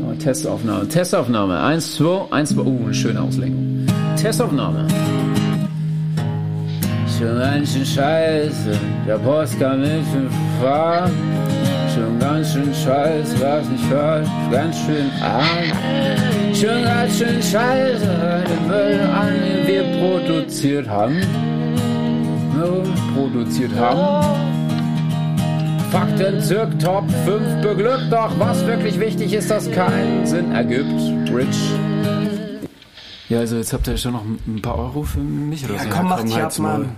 Oh, Testaufnahme, Testaufnahme. Eins, zwei, eins, zwei. Uh, eine schöne Auslenkung. Testaufnahme. Schon ganz schön scheiße, der Post kam nicht in Fahr. Schon ganz schön scheiße, was nicht falsch, ganz schön arm. Schon ganz schön scheiße, den Müll an, den wir produziert haben. No, produziert haben. Fakten zirk Top 5 beglückt, doch was wirklich wichtig ist, dass keinen Sinn ergibt. Rich. Ja, also jetzt habt ihr schon noch ein paar Euro für mich oder Ja, so. komm, mach halt dich ab. Mann.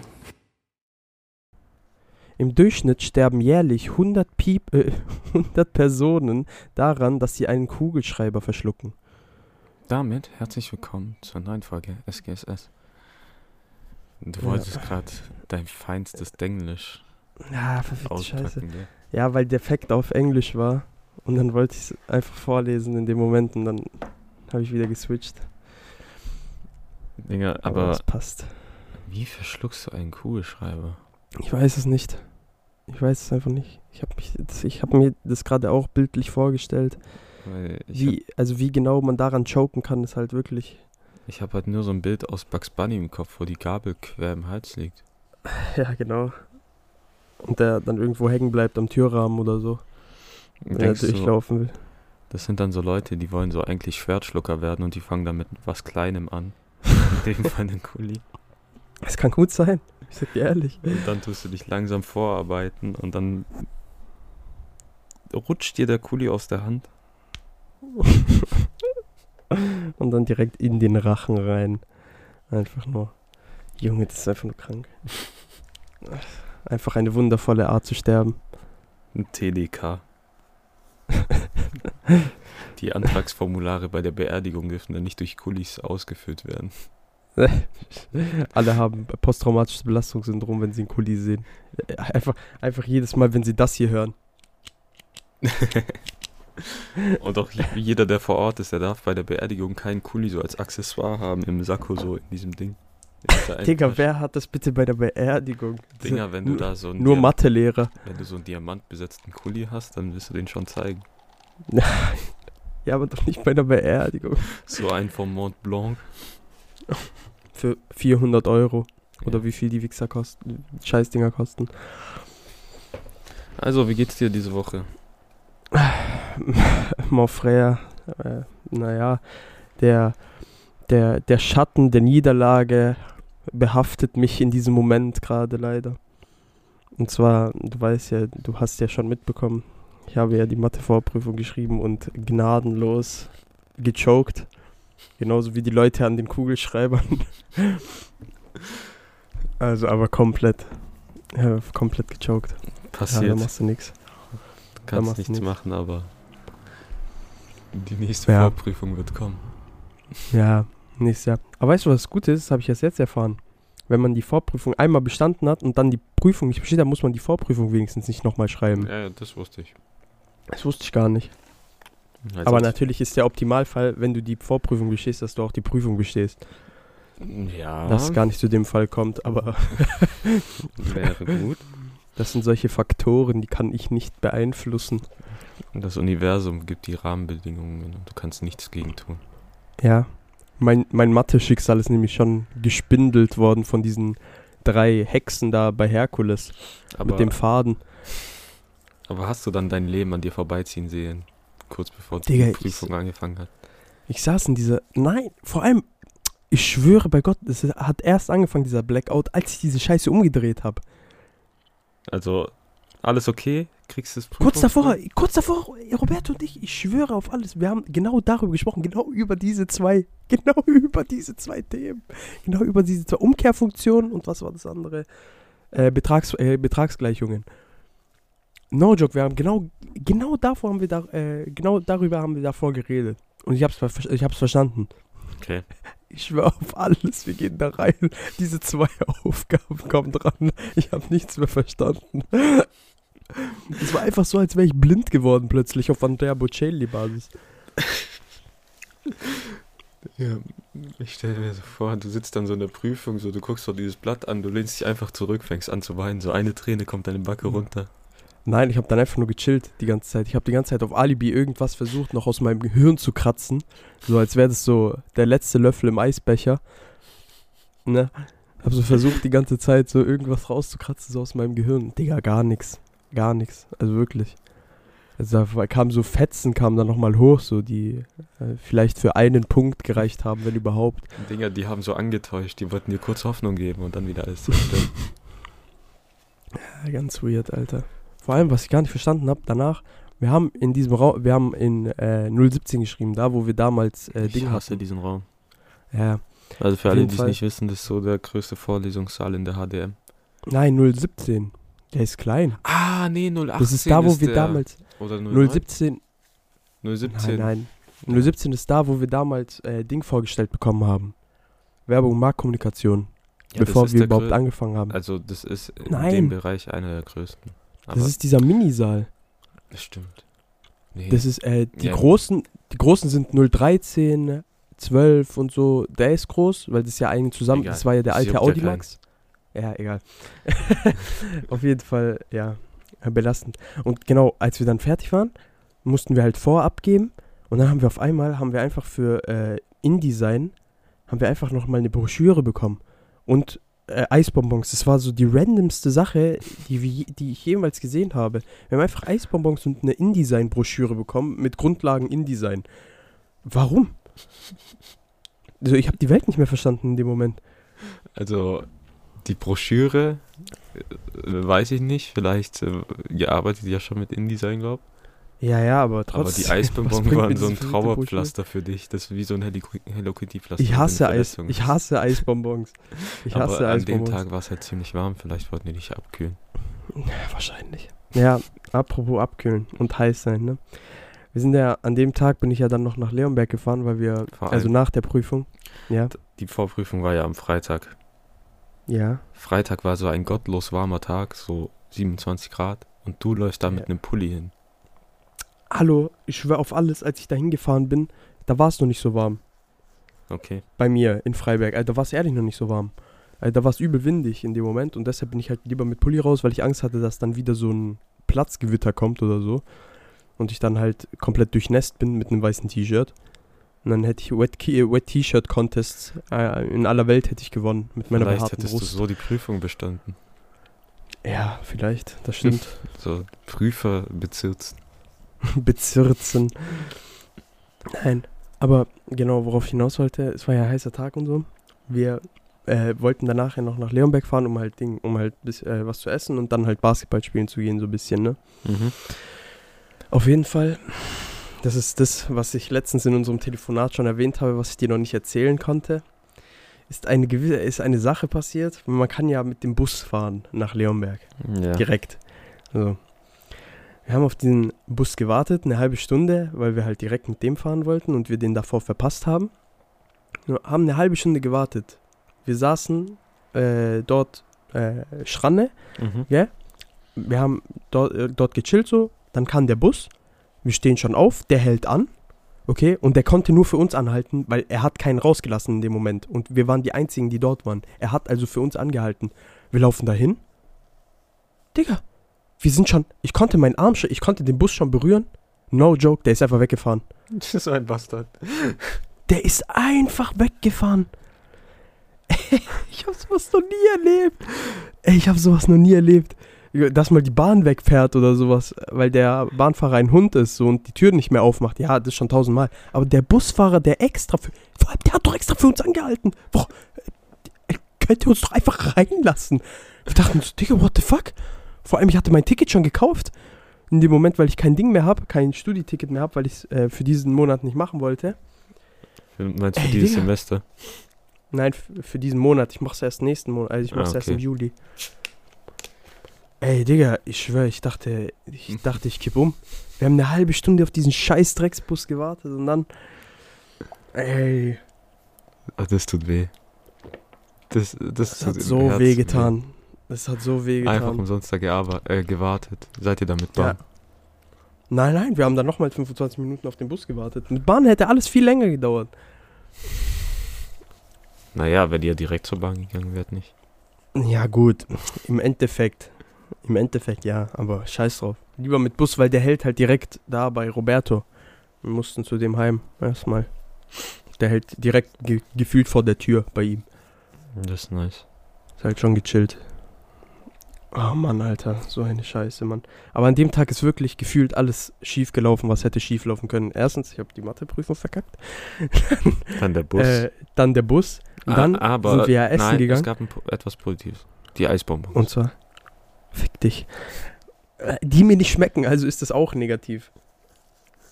Im Durchschnitt sterben jährlich 100, Piep, äh, 100 Personen daran, dass sie einen Kugelschreiber verschlucken. Damit herzlich willkommen zur neuen Folge SGSS. Du Ja. wolltest gerade dein feinstes Denglisch Ja, verfickte Scheiße. gell? Ja, weil der Fact auf Englisch war. Und dann wollte ich es einfach vorlesen in dem Moment und dann habe ich wieder geswitcht. Digga, Aber aber es passt. wie verschluckst du einen Kugelschreiber? Ich weiß es nicht. Ich weiß es einfach nicht. Ich habe mich, das- ich habe mir das gerade auch bildlich vorgestellt. Wie, also wie genau man daran choken kann, ist halt wirklich. hab, ich hab halt nur so ein Bild aus Bugs Bunny im Kopf, wo die Gabel quer im Hals liegt. Ja, genau. Und der dann irgendwo hängen bleibt am Türrahmen oder so, wenn er Denkst du, durchlaufen will. das sind dann so Leute, die wollen so eigentlich Schwertschlucker werden und die fangen dann mit was Kleinem an. In dem Fall einen Kuli. Es kann gut sein. Ich sag dir ehrlich. Und dann tust du dich langsam vorarbeiten und dann rutscht dir der Kuli aus der Hand. Und dann direkt in den Rachen rein. Einfach nur. Junge, das ist einfach nur krank. Einfach eine wundervolle Art zu sterben. Ein TDK. Die Antragsformulare bei der Beerdigung dürfen dann nicht durch Kulis ausgefüllt werden. Alle haben posttraumatisches Belastungssyndrom, wenn sie einen Kuli sehen. Einfach, einfach jedes Mal, wenn sie das hier hören. Und auch je- jeder, der vor Ort ist, der darf bei der Beerdigung keinen Kuli so als Accessoire haben im Sakko, so in diesem Ding. Digga, wer hat das bitte bei der Beerdigung? Dinger, wenn du da so einen, nur Mathelehrer. wenn du so einen diamantbesetzten Kuli hast, dann wirst du den schon zeigen. Ja, aber doch nicht bei der Beerdigung. So ein vom Mont Blanc. Für 400 Euro. Oder Ja. wie viel die Wichser kosten, Scheißdinger kosten. Also, wie geht's dir diese Woche? Mon frère, äh, naja, der, der, der Schatten der Niederlage behaftet mich in diesem Moment gerade leider. Und zwar, du weißt ja, du hast ja schon mitbekommen, ich habe ja die Mathe-Vorprüfung geschrieben und gnadenlos gechoked. Genauso wie die Leute an den Kugelschreibern. also aber komplett. Ja, komplett gechoked. Ja, da Passiert. machst du nichts. du kannst nichts nichts. machen, aber die nächste Ja. Vorprüfung wird kommen. Ja, nächstes Jahr. Aber weißt du, was gut ist? Das habe ich erst jetzt erfahren. Wenn man die Vorprüfung einmal bestanden hat und dann die Prüfung nicht besteht, dann muss man die Vorprüfung wenigstens nicht nochmal schreiben. Ja, das wusste ich. Das wusste ich gar nicht. Also Aber natürlich ist der Optimalfall, wenn du die Vorprüfung bestehst, dass du auch die Prüfung bestehst. Ja, Dass es gar nicht zu dem Fall kommt, aber wäre gut. das sind solche Faktoren, die kann ich nicht beeinflussen. Und das Universum gibt die Rahmenbedingungen und du kannst nichts gegen tun. Ja. Mein, mein Mathe-Schicksal ist nämlich schon gespindelt worden von diesen drei Hexen da bei Herkules Aber, mit dem Faden. aber hast du dann dein Leben an dir vorbeiziehen sehen? Kurz bevor die Digga, ich- Prüfung angefangen hat. Ich saß in dieser. Nein, vor allem, ich schwöre bei Gott, es hat erst angefangen, dieser Blackout, als ich diese Scheiße umgedreht habe. Also, alles okay? Kriegst du das Kurz davor, kurz davor, Roberto und ich, ich schwöre auf alles. Wir haben genau darüber gesprochen, genau über diese zwei, genau über diese zwei Themen. Genau über diese zwei Umkehrfunktionen und was war das andere? Äh, Betrags, äh, Betragsgleichungen. No joke, wir haben genau, genau davor haben wir da, äh, genau darüber haben wir davor geredet. Und ich hab's, ich hab's verstanden. Okay. Ich schwöre auf alles, wir gehen da rein. Diese zwei Aufgaben kommen dran. Ich habe nichts mehr verstanden. Es war einfach so, als wäre ich blind geworden plötzlich auf Andrea Bocelli-Basis. Ja, ich stelle mir so vor, du sitzt dann so in der Prüfung, so du guckst so dieses Blatt an, du lehnst dich einfach zurück, fängst an zu weinen, so eine Träne kommt deine Backe Mhm. runter. Nein, ich habe dann einfach nur gechillt die ganze Zeit. Ich habe die ganze Zeit auf Alibi irgendwas versucht, noch aus meinem Gehirn zu kratzen. So als wäre das so der letzte Löffel im Eisbecher. Ne? Hab so versucht, die ganze Zeit so irgendwas rauszukratzen, so aus meinem Gehirn. Digga, gar nichts. Gar nichts. Also wirklich. Also da kamen so Fetzen, kamen dann nochmal hoch, so die äh, vielleicht für einen Punkt gereicht haben, wenn überhaupt. Dinger, die haben so angetäuscht, die wollten dir kurz Hoffnung geben und dann wieder alles zerstören. Ja, ganz weird, Alter. Vor allem, was ich gar nicht verstanden habe, danach, wir haben in diesem Raum, wir haben in äh, 017 geschrieben, da wo wir damals äh, ich Ding hasse hatten. diesen Raum. Ja. Also für alle, die es nicht wissen, das ist so der größte Vorlesungssaal in der HDM. Nein, 017. Der ist klein. Ah, nee, 018 Das ist da, wo ist wir damals. Oder 017. 017. 017. Nein, nein. 017 ist da, wo wir damals äh, Ding vorgestellt bekommen haben. Werbung Marktkommunikation. Ja, bevor ist wir überhaupt grö- angefangen haben. Also das ist in Nein. dem Bereich einer der größten. Aber Das ist dieser Minisaal. das stimmt. Nee. Das ist, äh, die Ja. großen, die großen sind 013, 12 und so. Der ist groß, weil das ja eigentlich zusammen, Egal. das war ja der alte juckt ja Audimax. Ja, egal. Auf jeden Fall, ja, belastend. Und genau, als wir dann fertig waren, mussten wir halt vorab geben und dann haben wir auf einmal, haben wir einfach für äh, InDesign, haben wir einfach nochmal eine Broschüre bekommen und äh, Eisbonbons. Das war so die randomste Sache, die, wir, die ich jemals gesehen habe. Wir haben einfach Eisbonbons und eine InDesign-Broschüre bekommen mit Grundlagen InDesign. Warum? Also ich habe die Welt nicht mehr verstanden in dem Moment. Also die Broschüre, äh, weiß ich nicht, vielleicht äh, ihr arbeitet ja schon mit InDesign, glaube Ja, ja, aber Aber trotzdem. die Eisbonbons bringt mir waren so ein? Trauerpflaster für dich. Das ist wie so ein Hello Hello Kitty Pflaster. Ich hasse Eis. Ich hasse Eisbonbons. Ich hasse Aber an dem. Tag war es halt ziemlich warm, vielleicht wollten die dich abkühlen. Ja, wahrscheinlich. Ja, apropos abkühlen und heiß sein, ne? Wir sind ja, an dem Tag bin ich ja dann noch nach Leonberg gefahren, weil wir, Vor also nach der Prüfung. Ja, Die Vorprüfung war ja am Freitag. Ja. Freitag war so ein gottlos warmer Tag, so 27 Grad. Und du läufst da mit Ja. einem Pulli hin. Hallo, ich schwöre auf alles, als ich da hingefahren bin, da war es noch nicht so warm. Okay. Bei mir in Freiberg. Also, da war es ehrlich noch nicht so warm. Also, da war es übel windig in dem Moment und deshalb bin ich halt lieber mit Pulli raus, weil ich Angst hatte, dass dann wieder so ein Platzgewitter kommt oder so. Und ich dann halt komplett durchnässt bin mit einem weißen T-Shirt. Und dann hätte ich Wet, äh, Wet T-Shirt Contests äh, in aller Welt hätte ich gewonnen mit meiner Vielleicht hättest du Brust. so die Prüfung bestanden. Ja, vielleicht, das stimmt. So Prüfer bezirzt. Bezirzen. Nein, aber genau, worauf ich hinaus wollte, es war ja heißer Tag und so. Wir äh, wollten danach ja noch nach Leonberg fahren, um halt Ding, um halt bis, äh, was zu essen und dann halt Basketball spielen zu gehen, so ein bisschen, ne? Mhm. Auf jeden Fall, das ist das, was ich letztens in unserem Telefonat schon erwähnt habe, was ich dir noch nicht erzählen konnte. Ist eine gewisse, ist eine Sache passiert. Man kann ja mit dem Bus fahren nach Leonberg. Ja. Direkt. Also, wir haben auf diesen Bus gewartet, eine halbe Stunde, weil wir halt direkt mit dem fahren wollten und wir den davor verpasst haben. Wir haben eine halbe Stunde gewartet. Wir saßen äh, dort äh, Schranne, Mhm. wir haben dort, äh, dort gechillt so, dann kam der Bus, wir stehen schon auf, der hält an, okay, und der konnte nur für uns anhalten, weil er hat keinen rausgelassen in dem Moment und wir waren die einzigen, die dort waren. Er hat also für uns angehalten. Wir laufen dahin. Digga, wir sind schon, ich konnte meinen Arm schon, ich konnte den Bus schon berühren. No joke, der ist einfach weggefahren. Das ist so ein Bastard. Der ist einfach weggefahren. ich habe sowas noch nie erlebt. Ey, ich habe sowas noch nie erlebt. Dass mal die Bahn wegfährt oder sowas, weil der Bahnfahrer ein Hund ist so, und die Tür nicht mehr aufmacht. Ja, das schon tausendmal. Aber der Busfahrer, der extra für. Vor allem, der hat doch extra für uns angehalten. Boah, er könnte uns doch einfach reinlassen. Wir dachten uns, Digga, what the fuck? Vor allem, ich hatte mein Ticket schon gekauft. In dem Moment, weil ich kein Ding mehr habe, kein Studieticket mehr habe, weil ich es äh, für diesen Monat nicht machen wollte. Für, meinst du Ey, dieses Digga. Semester? Nein, für diesen Monat. Ich mach's erst nächsten Monat. Also ich Ah, mach's erst im okay. Juli. Ey, Digga, ich schwöre, ich dachte, ich dachte, ich kipp um. Wir haben eine halbe Stunde auf diesen scheiß Drecksbus gewartet und dann. Ey, Ach, das tut weh. Das, das, das hat so Herzen weh getan. Das hat so weh Einfach getan. umsonst da äh, gewartet. Seid ihr damit Ja. Bahn? Nein, nein, wir haben dann nochmal 25 Minuten auf den Bus gewartet. Mit Bahn hätte alles viel länger gedauert. Naja, wenn ihr direkt zur Bahn gegangen wärt, nicht. Ja, gut. Im Endeffekt. Im Endeffekt ja, aber scheiß drauf. Lieber mit Bus, weil der hält halt direkt da bei Roberto. Wir mussten zu dem heim erstmal. Der hält direkt ge gefühlt vor der Tür bei ihm. Das ist nice. Ist halt schon gechillt. Oh Mann, Alter, so eine Scheiße, Mann. Aber an dem Tag ist wirklich gefühlt alles schief gelaufen, was hätte schief laufen können. Erstens, ich habe die Matheprüfung verkackt. Dann der Bus. Äh, dann der Bus. Und dann Ah, aber sind wir ja essen nein, gegangen. es gab ein, etwas Positives. Die Eisbombe. Und zwar, fick dich. Äh, Die mir nicht schmecken, also ist das auch negativ.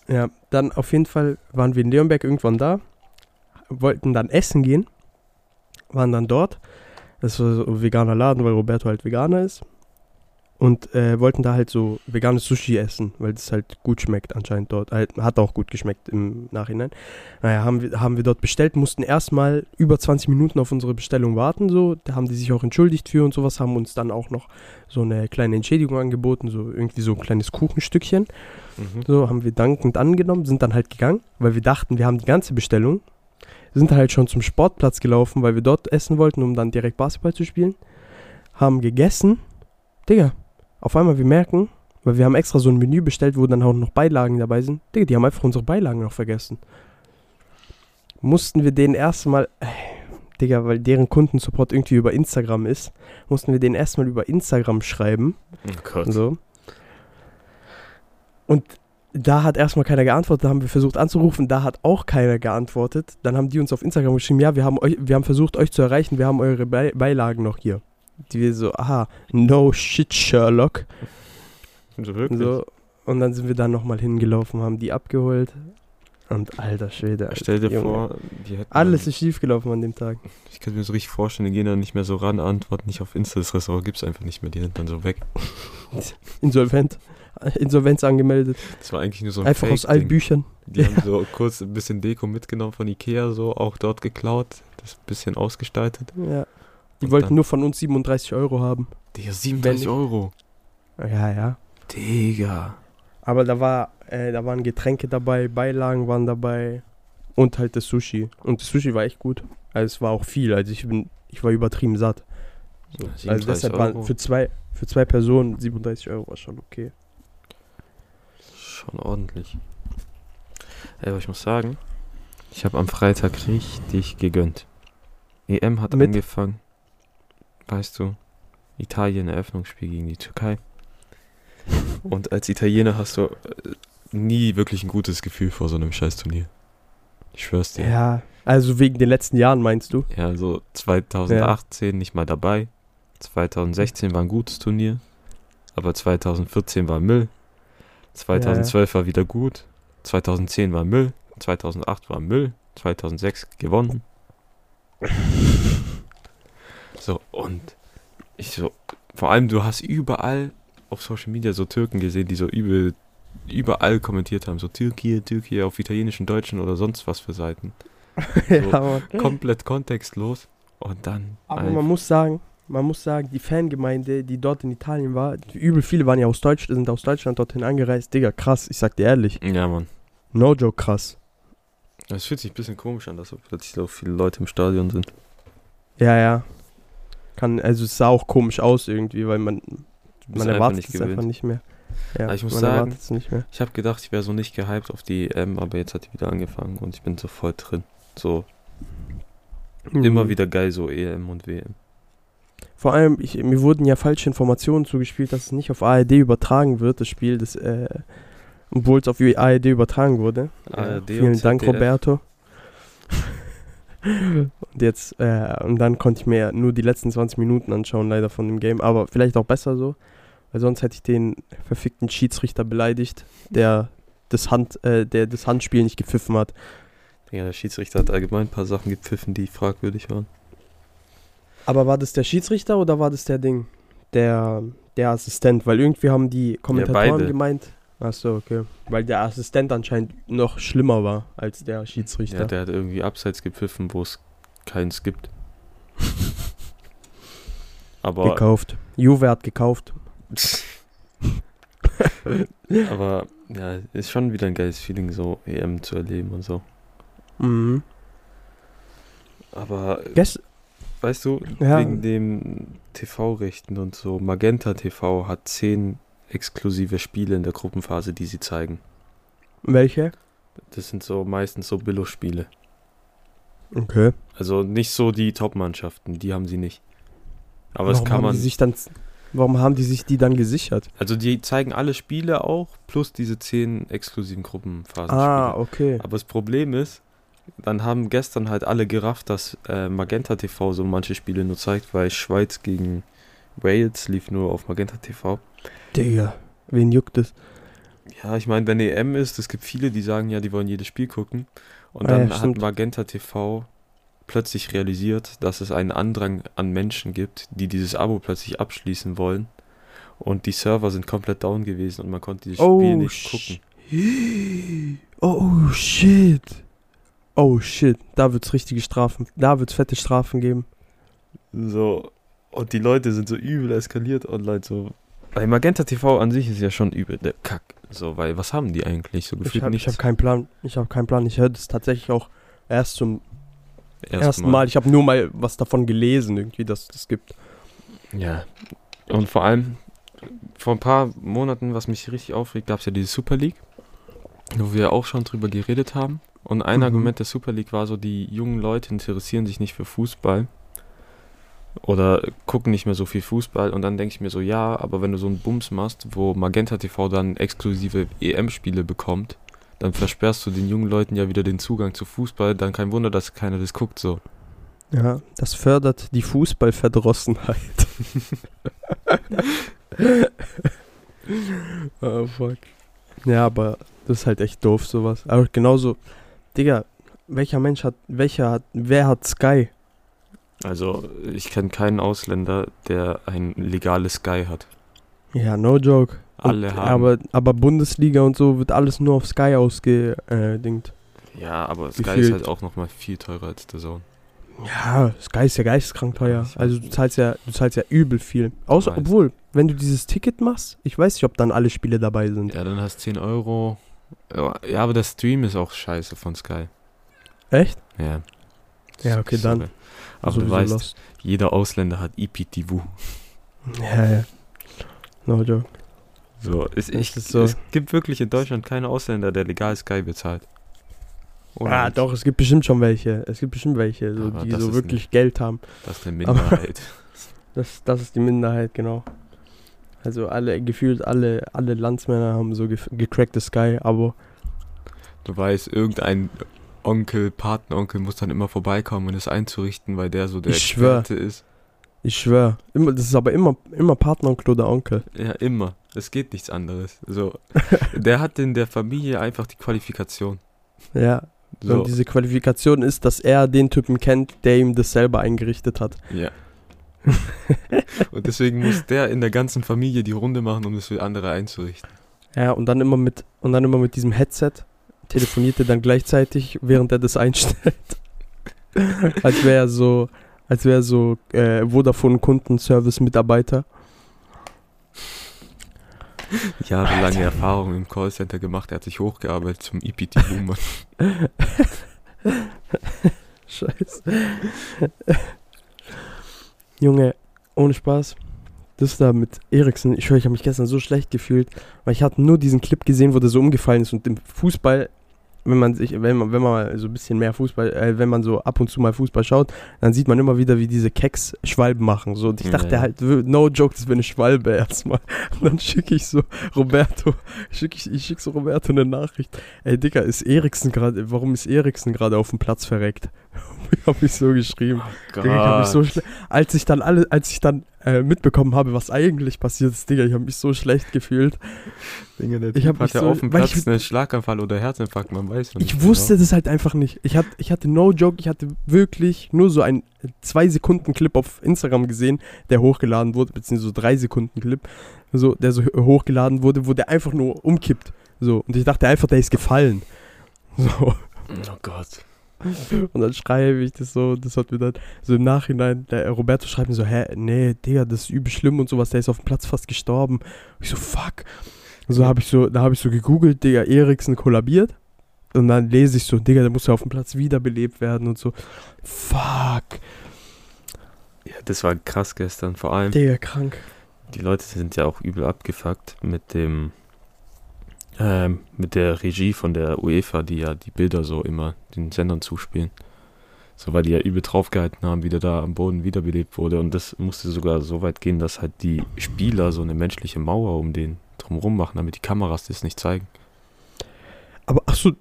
Ja, dann auf jeden Fall waren wir in Leonberg irgendwann da, wollten dann essen gehen, waren dann dort. Das war so ein veganer Laden, weil Roberto halt Veganer ist. Und äh, wollten da halt so veganes Sushi essen, weil das halt gut schmeckt anscheinend dort. Halt, hat auch gut geschmeckt im Nachhinein. Naja, haben wir, haben wir dort bestellt, mussten erstmal über 20 Minuten auf unsere Bestellung warten. So. Da haben die sich auch entschuldigt für und sowas, haben uns dann auch noch so eine kleine Entschädigung angeboten, so irgendwie so ein kleines Kuchenstückchen. Mhm. So haben wir dankend angenommen, sind dann halt gegangen, weil wir dachten, wir haben die ganze Bestellung. Sind halt schon zum Sportplatz gelaufen, weil wir dort essen wollten, um dann direkt Basketball zu spielen. Haben gegessen. Digga, auf einmal wir merken, weil wir haben extra so ein Menü bestellt, wo dann auch noch Beilagen dabei sind. Digga, die haben einfach unsere Beilagen noch vergessen. Mussten wir denen erstmal, äh, Digga, weil deren Kundensupport irgendwie über Instagram ist, mussten wir denen erstmal über Instagram schreiben. Oh Gott. So. Und da hat erstmal keiner geantwortet, da haben wir versucht anzurufen, da hat auch keiner geantwortet. Dann haben die uns auf Instagram geschrieben, ja, wir haben, euch, wir haben versucht, euch zu erreichen, wir haben eure Be Beilagen noch hier. Die wir so, aha, no shit, Sherlock. So wirklich? So. Und dann sind wir dann nochmal hingelaufen, haben die abgeholt. Und alter Schwede. Alter, Stell dir Junge. vor, die hätten Alles ist schiefgelaufen an dem Tag. Ich könnte mir so richtig vorstellen, die gehen dann nicht mehr so ran, antworten nicht auf Insta, das Restaurant gibt's einfach nicht mehr, die sind dann so weg. Insolvent. Insolvenz angemeldet. Das war eigentlich nur so ein Einfach aus allen. Büchern. Die haben so kurz ein bisschen Deko mitgenommen von Ikea, so auch dort geklaut, das bisschen ausgestaltet. Ja. Die Und wollten nur von uns 37 Euro haben. Digga, 37 Wenn- Euro. Ja, ja. Digga. Aber da war, äh, da waren Getränke dabei, Beilagen waren dabei und halt das Sushi. Und das Sushi war echt gut. Also es war auch viel. Also ich bin, ich war übertrieben satt. So. Also 37 deshalb Euro. waren für zwei, für zwei Personen 37 Euro war schon okay. Schon ordentlich. Ey, aber ich muss sagen, ich habe am Freitag richtig gegönnt. EM hat Mit? angefangen. Weißt du, Italien Eröffnungsspiel gegen die Türkei. Und als Italiener hast du äh, nie wirklich ein gutes Gefühl vor so einem Scheißturnier. Ich schwör's dir. Ja, also wegen den letzten Jahren meinst du? Ja, so 2018 nicht mal dabei. 2016 war ein gutes Turnier. Aber 2014 war Müll. 2012 war wieder gut. 2010 war Müll. 2008 war Müll. 2006 gewonnen. So, und ich so, vor allem du hast überall auf Social Media so Türken gesehen, die so übel, überall kommentiert haben. So Türkei, Türkei auf italienischen, deutschen oder sonst was für Seiten. ja, Mann. Komplett kontextlos. Und dann. Aber einfach- man muss sagen, man muss sagen, die Fangemeinde, die dort in Italien war, übel viele waren ja aus Deutschland, sind aus Deutschland dorthin angereist. Digga, krass, ich sag dir ehrlich. ja, Mann. No joke, krass. Es fühlt sich ein bisschen komisch an, dass so plötzlich so viele Leute im Stadion sind. Ja, ja. Kann, also es sah auch komisch aus irgendwie, weil man, man einfach erwartet nicht es einfach gewöhnt. nicht mehr. Ja, Aber ich muss sagen-. Ich habe gedacht, ich wäre so nicht gehypt auf die EM, aber jetzt hat die wieder angefangen und ich bin so voll drin. So immer Mhm. wieder geil, so EM und WM. Vor allem, ich, mir wurden ja falsche Informationen zugespielt, dass es nicht auf ARD übertragen wird, das Spiel, das, äh, obwohl es auf ARD übertragen wurde. ARD äh, vielen Dank, ZDF. Roberto. Und jetzt, äh, und dann konnte ich mir nur die letzten 20 Minuten anschauen, leider von dem Game, aber vielleicht auch besser so, weil sonst hätte ich den verfickten Schiedsrichter beleidigt, der das, Hand, äh, der das Handspiel nicht gepfiffen hat. Ja, der Schiedsrichter hat allgemein ein paar Sachen gepfiffen, die fragwürdig waren. Aber war das der Schiedsrichter oder war das der Ding? Der, der Assistent, weil irgendwie haben die Kommentatoren beide. gemeint. Achso, okay. Weil der Assistent anscheinend noch schlimmer war als der Schiedsrichter. Ja, der hat irgendwie abseits gepfiffen, wo es keins gibt. Aber, gekauft. Juve hat gekauft. aber ja, ist schon wieder ein geiles Feeling, so EM zu erleben und so. Mhm. Aber Gest weißt du, Ja. wegen dem TV-Rechten und so. Magenta TV hat zehn exklusive Spiele in der Gruppenphase, die sie zeigen. Welche? Das sind so meistens so Billo-Spiele. Okay. Also nicht so die Top-Mannschaften, die haben sie nicht. Aber warum es kann haben man. Die sich dann, warum haben die sich die dann gesichert? Also die zeigen alle Spiele auch, plus diese zehn exklusiven Gruppenphasen. Ah, okay. Aber das Problem ist, dann haben gestern halt alle gerafft, dass äh, Magenta TV so manche Spiele nur zeigt, weil Schweiz gegen Wales lief nur auf Magenta TV. Digga, wen juckt es? Ja, ich meine, wenn EM ist, es gibt viele, die sagen ja, die wollen jedes Spiel gucken. Und Ah, dann ja, hat. Magenta TV plötzlich realisiert, dass es einen Andrang an Menschen gibt, die dieses Abo plötzlich abschließen wollen. Und die Server sind komplett down gewesen und man konnte dieses Spiel nicht gucken. Oh shit. Oh shit. Da wird's richtige Strafen. Da wird's fette Strafen geben. So, und die Leute sind so übel eskaliert online. So. Weil Magenta TV an sich ist ja schon übel der Kack. So, weil was haben die eigentlich? So gefühlt habe ich nichts. hab keinen Plan. Ich habe keinen Plan. Ich höre das tatsächlich auch erst zum Erstmal. ersten Mal. Ich habe nur mal was davon gelesen, irgendwie, dass es das gibt. Ja. Und vor allem, vor ein paar Monaten, was mich richtig aufregt, gab es ja diese Super League, wo wir auch schon drüber geredet haben. Und ein Mhm. Argument der Super League war so, die jungen Leute interessieren sich nicht für Fußball oder gucken nicht mehr so viel Fußball. Und dann denke ich mir so, ja, aber wenn du so einen Bums machst, wo Magenta TV dann exklusive EM-Spiele bekommt, dann versperrst du den jungen Leuten ja wieder den Zugang zu Fußball. Dann kein Wunder, dass keiner das guckt so. Ja, das fördert die Fußballverdrossenheit. oh fuck. Ja, aber das ist halt echt doof, sowas. Aber genauso, Digga, welcher Mensch hat, welcher hat, wer hat Sky? Also, ich kenne keinen Ausländer, der ein legales Sky hat. Ja, no joke. Und- Alle haben. Aber, aber Bundesliga und so wird alles nur auf Sky ausgedingt. Ja, aber Sky Gefühlt. ist halt auch nochmal viel teurer als der Zone. Ja, Sky ist ja geisteskrank teuer. Also du zahlst ja, du zahlst ja übel viel. Außer, obwohl, wenn du dieses Ticket machst, ich weiß nicht, ob dann alle Spiele dabei sind. Ja, dann hast 10 Euro. Ja, aber der Stream ist auch scheiße von Sky. Echt? Ja. Ja, okay, dann. Aber du weißt, lost. jeder Ausländer hat IPTV. Ja, ja. No joke. So, es, ich, ist so. es gibt wirklich in Deutschland keine Ausländer, der legal Sky bezahlt. Ohne Ah, Witz. doch, es gibt bestimmt schon welche. Es gibt bestimmt welche, so, Aber die so wirklich Geld haben. Das ist eine Minderheit. Das, das ist die Minderheit, genau. Also alle, gefühlt alle, alle Landsmänner haben so ge gecracktes Sky-Abo. du weißt, irgendein Onkel, Patenonkel muss dann immer vorbeikommen und es einzurichten, weil der so der Ich schwör. Ist. Ich schwör. Immer, das ist aber immer, immer Partneronkel oder Onkel. Ja, immer. Es geht nichts anderes. So, der hat in der Familie einfach die Qualifikation. Ja. So, Und diese Qualifikation ist, dass er den Typen kennt, der ihm das selber eingerichtet hat. ja. Und deswegen muss der in der ganzen Familie die Runde machen, um es für andere einzurichten. Ja, und dann immer mit, und dann immer mit diesem Headset telefoniert er dann gleichzeitig, während er das einstellt. als wäre er so, als wäre er so äh, Vodafone Kundenservice Mitarbeiter. Jahrelange Erfahrung im Callcenter gemacht, er hat sich hochgearbeitet zum IPTV-Mann. Scheiße. Junge, ohne Spaß. Das da mit Eriksen, ich höre, ich habe mich gestern so schlecht gefühlt, weil ich hatte nur diesen Clip gesehen, wo der so umgefallen ist und im Fußball, wenn man sich, wenn man, wenn man mal so ein bisschen mehr Fußball, äh, wenn man so ab und zu mal Fußball schaut, dann sieht man immer wieder, wie diese Keks Schwalben machen. So, und ich Ja, dachte ja. halt, no joke, das wäre eine Schwalbe erstmal. Und dann schicke ich so Roberto, schick ich, ich schicke so Roberto eine Nachricht. Ey, Digga, ist Eriksen gerade, warum ist Eriksen gerade auf dem Platz verreckt? ich habe mich so geschrieben. Digga, ich hab mich so schle- als ich dann alle, als ich dann äh, mitbekommen habe, was eigentlich passiert ist, Digga, ich habe mich so schlecht gefühlt. Dinge, der Ich Typ hab hat mich ja so- auf dem Platz ich- einen Schlaganfall oder Herzinfarkt, man weiß noch Ich nicht wusste genau. das halt einfach nicht. Ich hatte, ich hatte no joke, ich hatte wirklich nur so einen zwei Sekunden Clip auf Instagram gesehen, der hochgeladen wurde, beziehungsweise so drei Sekunden Clip, so, der so hochgeladen wurde, wo der einfach nur umkippt. So, und ich dachte einfach, der ist gefallen. So. Oh Gott. Und dann schreibe ich das so, das hat mir dann so im Nachhinein, der Roberto schreibt mir so, hä, nee, Digga, das ist übel schlimm und sowas, der ist auf dem Platz fast gestorben. Ich so, fuck. Und so habe ich so, da habe ich so gegoogelt, Digga, Eriksen kollabiert. Und dann lese ich so, Digga, der muss ja auf dem Platz wiederbelebt werden und so. Fuck. Ja, das war krass gestern. Vor allem, Digga, krank. die Leute sind ja auch übel abgefuckt mit dem, ähm, mit der Regie von der UEFA, die ja die Bilder so immer den Sendern zuspielen. So, weil die ja übel draufgehalten haben, wie der da am Boden wiederbelebt wurde. Und das musste sogar so weit gehen, dass halt die Spieler so eine menschliche Mauer um den drumherum machen, damit die Kameras das nicht zeigen. Aber achso,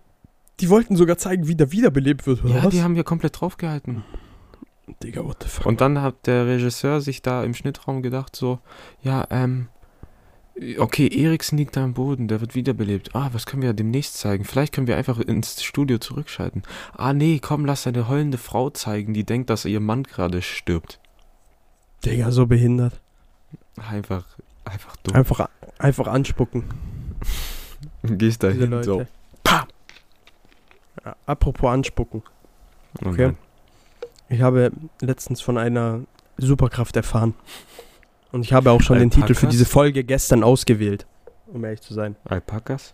die wollten sogar zeigen, wie der wiederbelebt wird, oder Ja, was? die haben ja komplett draufgehalten. Digga, what the fuck? Und dann hat der Regisseur sich da im Schnittraum gedacht, so, ja, ähm, okay, Eriksen liegt da am Boden, der wird wiederbelebt. Ah, was können wir demnächst zeigen? Vielleicht können wir einfach ins Studio zurückschalten. Ah, nee, komm, lass eine heulende Frau zeigen, die denkt, dass ihr Mann gerade stirbt. Digga, so behindert. Einfach, einfach dumm. Einfach, einfach anspucken. Gehst da hin, so. Ja, apropos anspucken. Und Okay. dann- Ich habe letztens von einer Superkraft erfahren. Und ich habe auch schon den Titel für Alpakas? diese Folge gestern ausgewählt. Um ehrlich zu sein. Alpakas?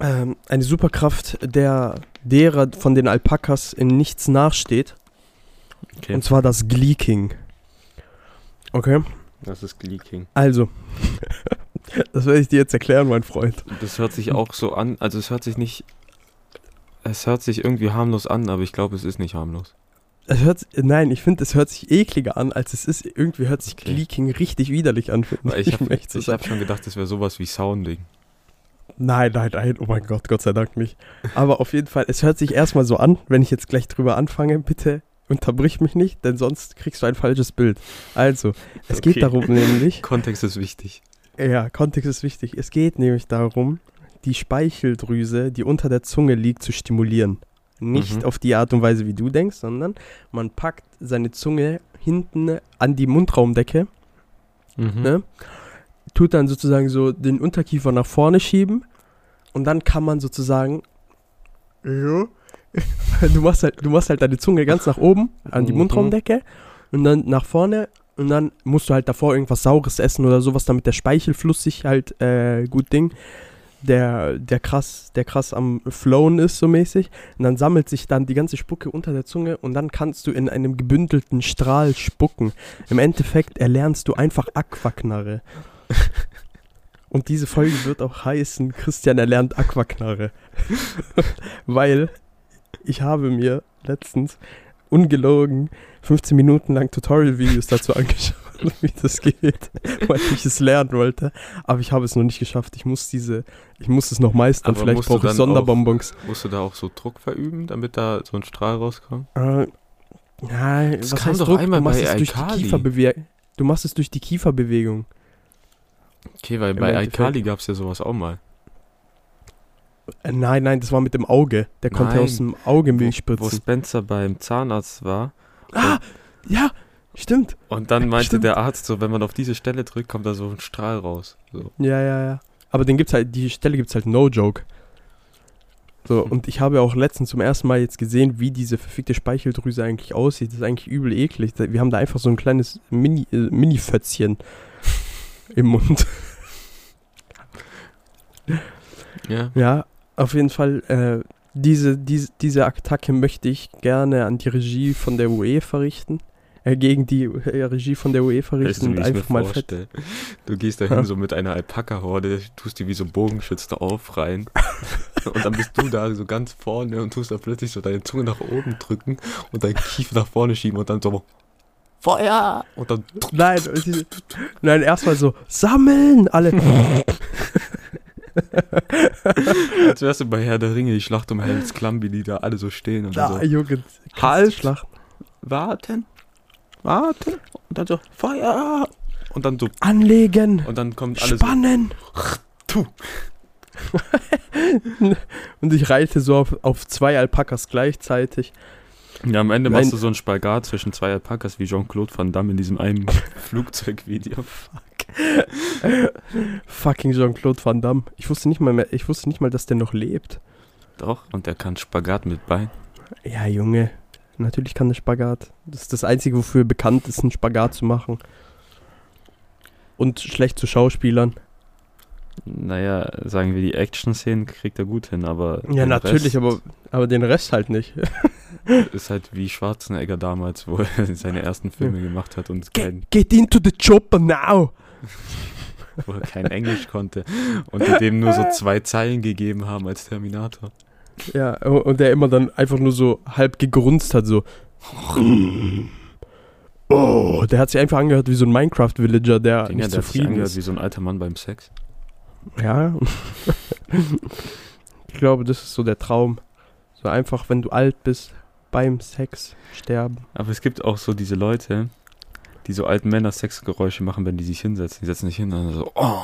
Ähm, eine Superkraft, der derer von den Alpakas in nichts nachsteht. Okay. Und zwar das Gleeking. Okay, Das ist Gleeking. also. das werde ich dir jetzt erklären, mein Freund. Das hört sich auch so an, also es hört sich nicht, es hört sich irgendwie harmlos an, aber ich glaube, es ist nicht harmlos. Es hört, nein, ich finde, es hört sich ekliger an, als es ist. Irgendwie hört sich Okay. Gleeking richtig widerlich an, ich um habe sein. hab schon gedacht, das wäre sowas wie Sounding. Nein, nein, nein, oh mein Gott, Gott sei Dank nicht. Aber auf jeden Fall, es hört sich erstmal so an, wenn ich jetzt gleich drüber anfange, bitte unterbrich mich nicht, denn sonst kriegst du ein falsches Bild. Also, es geht Okay. darum nämlich, Kontext ist wichtig. ja, Kontext ist wichtig, es geht nämlich darum, die Speicheldrüse, die unter der Zunge liegt, zu stimulieren. Nicht Mhm. auf die Art und Weise, wie du denkst, sondern man packt seine Zunge hinten an die Mundraumdecke Mhm. ne? tut dann sozusagen so den Unterkiefer nach vorne schieben und dann kann man sozusagen so, du machst halt du machst halt deine Zunge ganz nach oben an die Mhm. Mundraumdecke und dann nach vorne und dann musst du halt davor irgendwas saures essen oder sowas, damit der Speichelfluss sich halt äh, gut ding der der krass der krass am flowen ist so mäßig und dann sammelt sich dann die ganze Spucke unter der Zunge und dann kannst du in einem gebündelten Strahl spucken. Im Endeffekt erlernst du einfach Aquaknarre. Und diese Folge wird auch heißen, Christian erlernt Aquaknarre. Weil ich habe mir letztens ungelogen 15 Minuten lang Tutorial-Videos dazu angeschaut, wie das geht, weil ich es lernen wollte. Aber ich habe es noch nicht geschafft. Ich muss diese, ich muss es noch meistern. Aber Vielleicht brauche ich Sonderbonbons. Musst du da auch so Druck verüben, damit da so ein Strahl rauskommt? Äh, ja, Das was kam heißt doch Druck? einmal du machst bei es durch die. Kieferbewegung. Du machst es durch die Kieferbewegung. Okay, weil Im bei Alkali gab es ja sowas auch mal. Äh, nein, nein, das war mit dem Auge. Der konnte Nein. aus dem Auge Milch Wo spritzen. Spencer beim Zahnarzt war Ah, ja, stimmt. und dann meinte Stimmt. der Arzt so, wenn man auf diese Stelle drückt, kommt da so ein Strahl raus. So. Ja, ja, ja. Aber den gibt's halt, die Stelle gibt's halt no joke. So, Hm. und ich habe auch letztens zum ersten Mal jetzt gesehen, wie diese verfickte Speicheldrüse eigentlich aussieht. Das ist eigentlich übel eklig. Wir haben da einfach so ein kleines Mini, äh, Mini-Fötzchen im Mund. Ja. Ja, auf jeden Fall, äh, diese, diese, diese Attacke möchte ich gerne an die Regie von der UEFA richten. Äh, gegen die äh, Regie von der UEFA richten und einfach mal fett. Du gehst da Ja. hin so mit einer Alpaka-Horde, tust die wie so Bogenschütze aufreihen und dann bist du da so ganz vorne und tust da plötzlich so deine Zunge nach oben drücken und deinen Kiefer nach vorne schieben und dann so Feuer! Und dann Nein, die- nein, erstmal so, sammeln alle. als wärst du bei Herr der Ringe, die Schlacht um Helms Klamm, wie die da alle so stehen und Da, so Junge, Halt! Schlacht. warten, warten und dann so Feuer! Und dann so Anlegen, und dann kommt alles so, spannen. Tu. und ich reite so auf, auf zwei Alpakas gleichzeitig. Ja, am Ende Nein. machst du so einen Spagat zwischen zwei Alpakas wie Jean-Claude Van Damme in diesem einen Flugzeugvideo. Fucking Jean-Claude Van Damme. Ich wusste nicht mal mehr, ich wusste nicht mal, dass der noch lebt. Doch, und der kann Spagat mit Bein. Ja, Junge. Natürlich kann der Spagat. Das ist das Einzige, wofür er bekannt ist, einen Spagat zu machen. Und schlecht zu Schauspielern. Naja, sagen wir, die Action-Szenen kriegt er gut hin, aber. Ja, natürlich, Rest, aber, aber den Rest halt nicht. ist halt wie Schwarzenegger damals, wo er seine ersten Filme gemacht hat und kein, Get, get into the chopper now! wo er kein Englisch konnte und dem nur so zwei Zeilen gegeben haben als Terminator. Ja, und der immer dann einfach nur so halb gegrunzt hat, so. Oh, der hat sich einfach angehört wie so ein Minecraft-Villager, der Dinger, nicht der hat sich zufrieden angehört ist. wie so ein alter Mann beim Sex. Ja. ich glaube, das ist so der Traum. So einfach, wenn du alt bist, beim Sex sterben. Aber es gibt auch so diese Leute, die so alten Männer Sexgeräusche machen, wenn die sich hinsetzen. Die setzen sich hin und dann so, oh.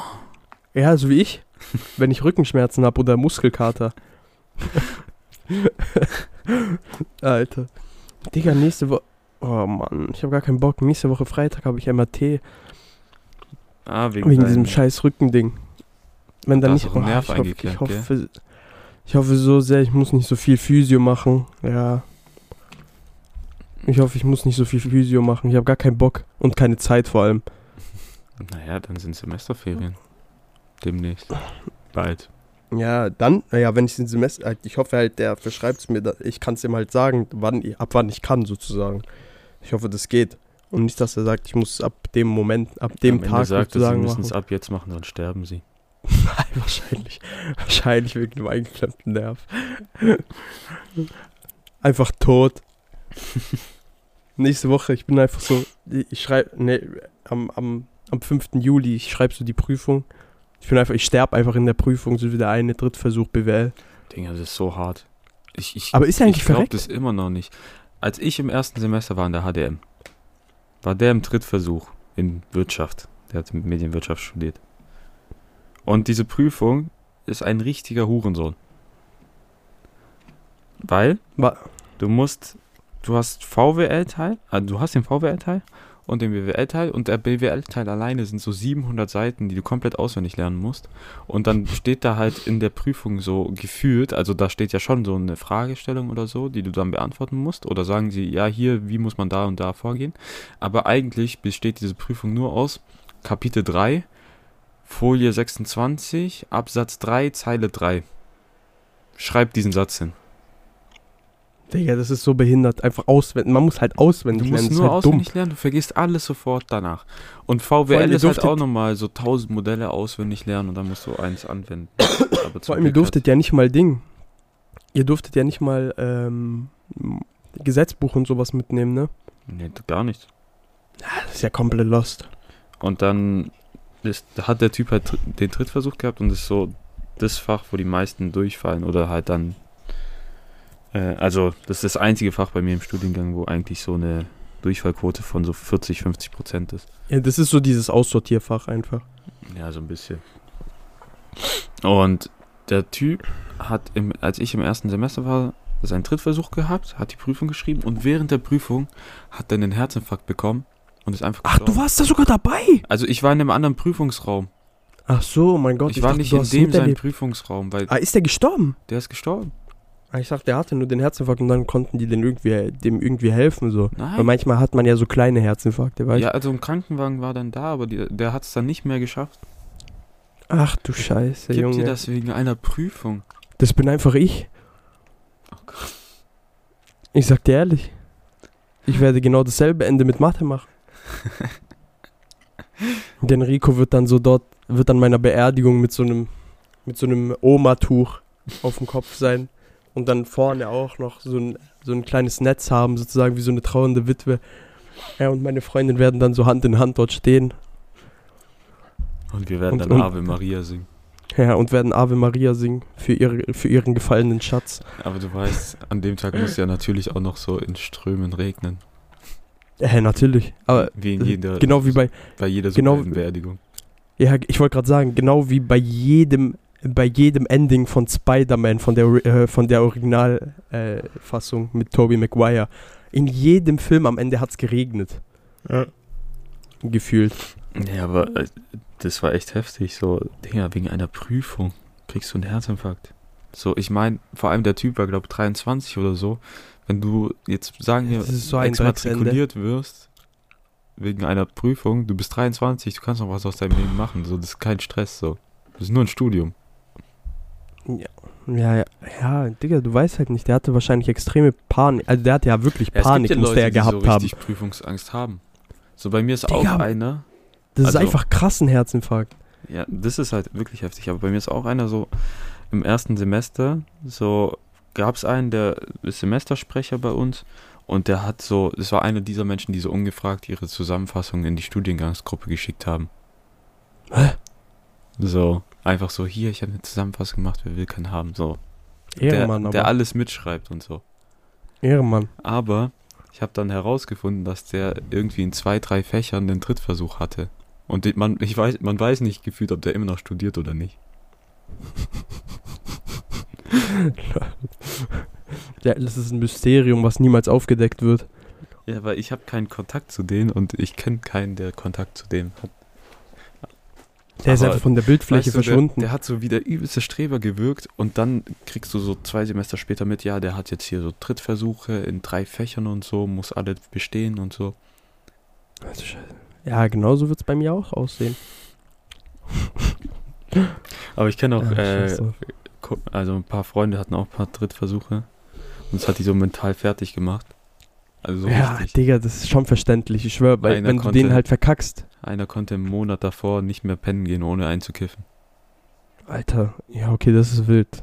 Ja, so wie ich. wenn ich Rückenschmerzen habe oder Muskelkater. Alter. Digga, nächste Woche. Oh Mann, ich habe gar keinen Bock. Nächste Woche Freitag habe ich MRT Ah, wegen, wegen diesem scheiß Rückending. Wenn Da dann nicht. oh, ich, hoffe, ich, hoffe, ich hoffe so sehr, ich muss nicht so viel Physio machen. Ja. Ich hoffe, ich muss nicht so viel Physio machen. Ich habe gar keinen Bock und keine Zeit vor allem. Naja, dann sind Semesterferien. Demnächst. Bald. Ja, dann, naja, wenn ich den Semester, halt, ich hoffe halt, der verschreibt es mir, ich kann es ihm halt sagen, wann, ab wann ich kann, sozusagen. Ich hoffe, das geht. Und nicht, dass er sagt, ich muss ab dem Moment, ab dem Am Ende Tag sagt er, sie sozusagen müssen es ab jetzt machen, dann sterben sie. wahrscheinlich, wahrscheinlich wegen dem eingeklemmten Nerv. einfach tot. Nächste Woche, ich bin einfach so, ich schreibe, ne, am, am, am 5. Juli, ich schreibe so die Prüfung. Ich bin einfach, ich sterbe einfach in der Prüfung, so wie der eine Drittversuch BWL. Digga, das ist so hart. Ich, ich, Aber ist er eigentlich ich glaube das immer noch nicht. Als ich im ersten Semester war in der HDM, war der im Drittversuch in Wirtschaft. Der hat Medienwirtschaft studiert. Und diese Prüfung ist ein richtiger Hurensohn. Weil du musst, du hast VWL-Teil, also du hast den VWL-Teil und den BWL-Teil und der BWL-Teil alleine sind so 700 Seiten, die du komplett auswendig lernen musst. Und dann steht da halt in der Prüfung so gefühlt, also da steht ja schon so eine Fragestellung oder so, die du dann beantworten musst. Oder sagen sie, ja, hier, wie muss man da und da vorgehen. Aber eigentlich besteht diese Prüfung nur aus Kapitel 3, Folie 26, Absatz 3, Zeile 3. Schreib diesen Satz hin. Digga, das ist so behindert. Einfach auswendig. Man muss halt auswendig Du musst lernen. Nur halt dumm. auswendig lernen, du vergisst alles sofort danach. Und VWL ist halt auch nochmal so 1000 Modelle auswendig lernen und dann musst du eins anwenden. Aber Vor allem, ihr durftet ja nicht mal Ding. Ihr durftet ja nicht mal ähm, Gesetzbuch und sowas mitnehmen, ne? Nee, gar nicht. Das ist ja komplett lost. Und dann ist, hat der Typ halt den Drittversuch gehabt und ist so das Fach, wo die meisten durchfallen oder halt dann. Äh, also, das ist das einzige Fach bei mir im Studiengang, wo eigentlich so eine Durchfallquote von so 40, 50 Prozent ist. Ja, das ist so dieses Aussortierfach einfach. Ja, so ein bisschen. Und der Typ hat, im, als ich im ersten Semester war, seinen Drittversuch gehabt, hat die Prüfung geschrieben und während der Prüfung hat er einen Herzinfarkt bekommen und ist einfach Ach, du gestorben. warst da sogar dabei? Also ich war in einem anderen Prüfungsraum. Ach so, mein Gott. ich, war dachte, nicht du in dem sein miterlebt. Prüfungsraum, weil Ah, ist der gestorben? der ist gestorben. Ah, Ich dachte, der hatte nur den Herzinfarkt und dann konnten die den irgendwie, dem irgendwie helfen. So. Weil Nein. manchmal hat man ja so kleine Herzinfarkte, weißt du? Ja, also ein Krankenwagen war dann da, aber die, der hat es dann nicht mehr geschafft. Ach du Scheiße, Gibt Junge. dir Das? das wegen einer Prüfung? bin einfach ich. Oh Gott. Ich sag dir ehrlich. Ich werde genau dasselbe Ende mit Mathe machen. Denn Rico wird dann so dort, wird an meiner Beerdigung mit so einem, mit so einem Oma-Tuch auf dem Kopf sein. Und dann vorne auch noch so ein, so ein kleines Netz haben, sozusagen wie so eine trauernde Witwe. Ja, und meine Freundin werden dann so Hand in Hand dort stehen. Und wir werden Und- dann und- Ave Maria singen. Ja, und werden Ave Maria singen für, ihre, für ihren gefallenen Schatz. Aber du weißt, an dem Tag muss ja natürlich auch noch so in Strömen regnen. Ja, natürlich. Aber Wie in jeder, genau wie bei, bei jeder genau- Superheldenbeerdigung. Ja, ich wollte gerade sagen, genau wie bei jedem, bei jedem Ending von Spider-Man, von der, äh, von der Originalfassung äh, mit Tobey Maguire. In jedem Film am Ende hat es geregnet. Gefühlt. Ja, aber äh, das war echt heftig. So, Digga, wegen einer Prüfung kriegst du einen Herzinfarkt. So, ich meine, vor allem der Typ war, glaube ich, 23 oder so. Wenn du jetzt, sagen wir, so exmatrikuliert wirst, wegen einer Prüfung, du bist 23, du kannst noch was aus deinem Leben machen. So, das ist kein Stress, so. Das ist nur ein Studium. Ja. Ja, ja, ja, Digga, du weißt halt nicht, der hatte wahrscheinlich extreme Panik. Also der hatte ja wirklich Panik, ja, Leute, der ja gehabt die so haben. richtig Prüfungsangst haben. So bei mir ist Digga, auch einer. Das also- ist einfach krass ein Herzinfarkt. Ja, das ist halt wirklich heftig. Aber bei mir ist auch einer so im ersten Semester, so gab es einen, der ist Semestersprecher bei uns und der hat so, das war einer dieser Menschen, die so ungefragt ihre Zusammenfassung in die Studiengangsgruppe geschickt haben. Hä? So, einfach so, hier, ich habe eine Zusammenfassung gemacht, wer will keinen haben. So, der, Ehrenmann, der aber. alles mitschreibt und so. Ehrenmann. Aber ich habe dann herausgefunden, dass der irgendwie in zwei, drei Fächern den Drittversuch hatte. Und man, ich weiß, man weiß nicht gefühlt, ob der immer noch studiert oder nicht. Ja, das ist ein Mysterium, was niemals aufgedeckt wird. Ja, weil ich habe keinen Kontakt zu denen und ich kenne keinen, der Kontakt zu dem hat. Der ist einfach von der Bildfläche Weißt du, verschwunden. Der, der hat so wie der übelste Streber gewirkt und dann kriegst du so zwei Semester später mit, ja, der hat jetzt hier so Drittversuche in drei Fächern und so, muss alle bestehen und so. Also, scheiße. ja, genauso wird es bei mir auch aussehen. Aber ich kenne auch, Ja, äh, drauf. Ko- also ein paar Freunde hatten auch ein paar Drittversuche und das hat die so mental fertig gemacht. Also so ja, richtig. Digga, das ist schon verständlich. Ich schwöre, weil Einer wenn du konnte- den halt verkackst. Einer konnte im Monat davor nicht mehr pennen gehen, ohne einzukiffen. Alter, ja, okay, das ist wild.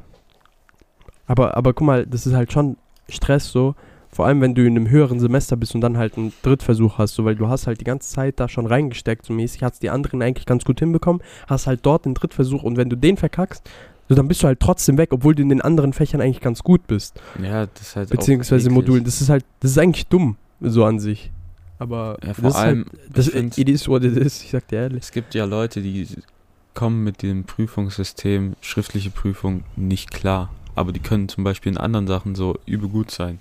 Aber, aber guck mal, das ist halt schon Stress so. Vor allem, wenn du in einem höheren Semester bist und dann halt einen Drittversuch hast, so, weil du hast halt die ganze Zeit da schon reingesteckt, so mäßig, hast die anderen eigentlich ganz gut hinbekommen, hast halt dort den Drittversuch und wenn du den verkackst, so, dann bist du halt trotzdem weg, obwohl du in den anderen Fächern eigentlich ganz gut bist. Ja, das ist halt Beziehungsweise auch Modulen. Das ist halt, das ist eigentlich dumm, so an sich. Aber Ja, vor das allem, ist halt, das ich find's- it is what it is, ich sag dir ehrlich. Es gibt ja Leute, die kommen mit dem Prüfungssystem, schriftliche Prüfung, nicht klar. Aber die können zum Beispiel in anderen Sachen so übel gut sein.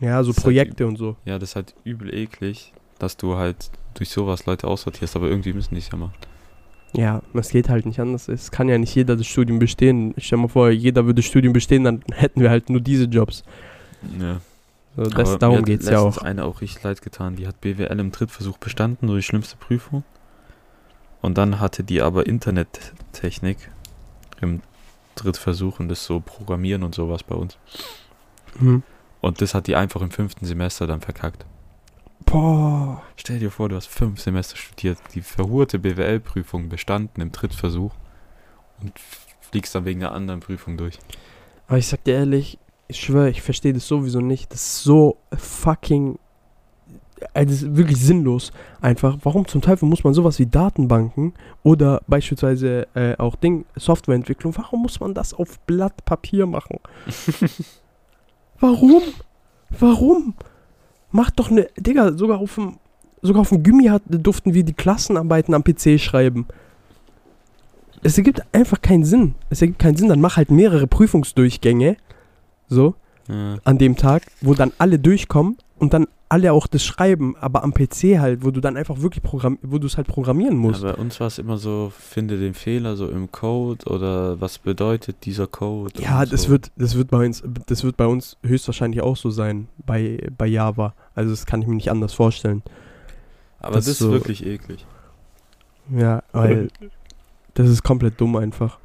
Ja, so Das ist halt Projekte und so. Ja, das ist halt übel eklig, dass du halt durch sowas Leute aussortierst, aber irgendwie müssen die es ja machen. Ja, es geht halt nicht anders. Es kann ja nicht jeder das Studium bestehen. Ich stell mal vor, jeder würde das Studium bestehen, dann hätten wir halt nur diese Jobs. Ja. So, das, Aber mir darum hat geht's ja auch. eine auch richtig leid getan. Die hat BWL im Drittversuch bestanden, so die schlimmste Prüfung. Und dann hatte die aber Internettechnik im Drittversuch und das so Programmieren und sowas bei uns. Mhm. Und das hat die einfach im fünften Semester dann verkackt. Boah. Stell dir vor, du hast fünf Semester studiert, die verhurte BWL-Prüfung bestanden im Drittversuch und fliegst dann wegen einer anderen Prüfung durch. Aber ich sag dir ehrlich, ich schwöre, ich verstehe das sowieso nicht. Das ist so fucking. Also das ist wirklich sinnlos. Einfach, warum zum Teufel muss man sowas wie Datenbanken oder beispielsweise äh, auch Ding, Softwareentwicklung, warum muss man das auf Blatt Papier machen? warum? Warum? Macht doch eine. Digga, sogar auf dem. Sogar auf dem Gummi hat, durften wir die Klassenarbeiten am PC schreiben. Es ergibt einfach keinen Sinn. Es ergibt keinen Sinn. Dann mach halt mehrere Prüfungsdurchgänge. So, Ja. an dem Tag, wo dann alle durchkommen und dann alle auch das schreiben, aber am PC halt, wo du dann einfach wirklich programm wo du es halt programmieren musst. Ja, bei uns war es immer so, finde den Fehler so im Code oder was bedeutet dieser Code. Ja, das so. wird, das wird bei uns, das wird bei uns höchstwahrscheinlich auch so sein bei, bei Java. Also das kann ich mir nicht anders vorstellen. Aber das das, ist so- wirklich eklig. Ja, weil das ist komplett dumm einfach.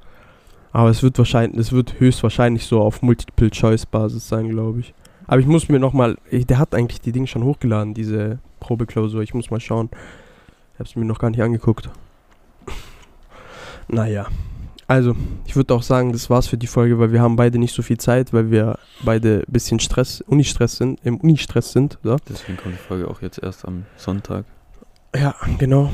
Aber es wird wahrscheinlich, es wird höchstwahrscheinlich so auf Multiple-Choice-Basis sein, glaube ich. Aber ich muss mir nochmal, der hat eigentlich die Dinge schon hochgeladen, diese Probeklausur. Ich muss mal schauen. Ich habe es mir noch gar nicht angeguckt. Naja. Also, ich würde auch sagen, das war's für die Folge, weil wir haben beide nicht so viel Zeit, weil wir beide ein bisschen Stress, Uni-Stress sind, im Uni-Stress sind. So. Deswegen kommt die Folge auch jetzt erst am Sonntag. Ja, genau.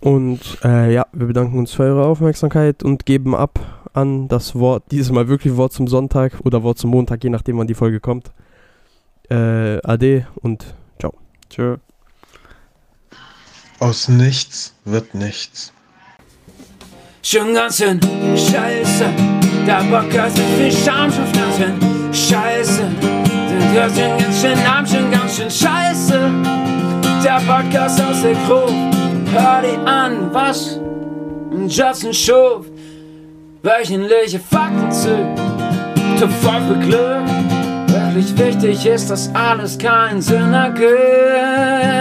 Und äh, ja, wir bedanken uns für eure Aufmerksamkeit und geben ab an das Wort, dieses Mal wirklich Wort zum Sonntag oder Wort zum Montag, je nachdem wann die Folge kommt. Äh, ade und ciao. Tschö. Aus nichts wird nichts. Schon ganz schön scheiße, der Bock hat mit viel Scham schon ganz schön scheiße. Du hörst schon ganz schön Namen, schon ganz schön scheiße. Der Podcast aus der Crew, hör dir an, was Justin schuf. Wöchentliche Fakten zu, voll für Glück. Wirklich wichtig ist, dass alles keinen Sinn ergibt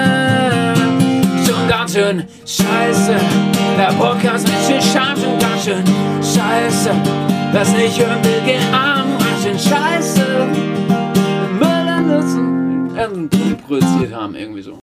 schon ganz schön scheiße. Der Podcast mit viel Scham schon ganz schön scheiße. das nicht hören will, geh arm, Arsch in Scheiße. Müll nutzen, irgendwie produziert haben, irgendwie so.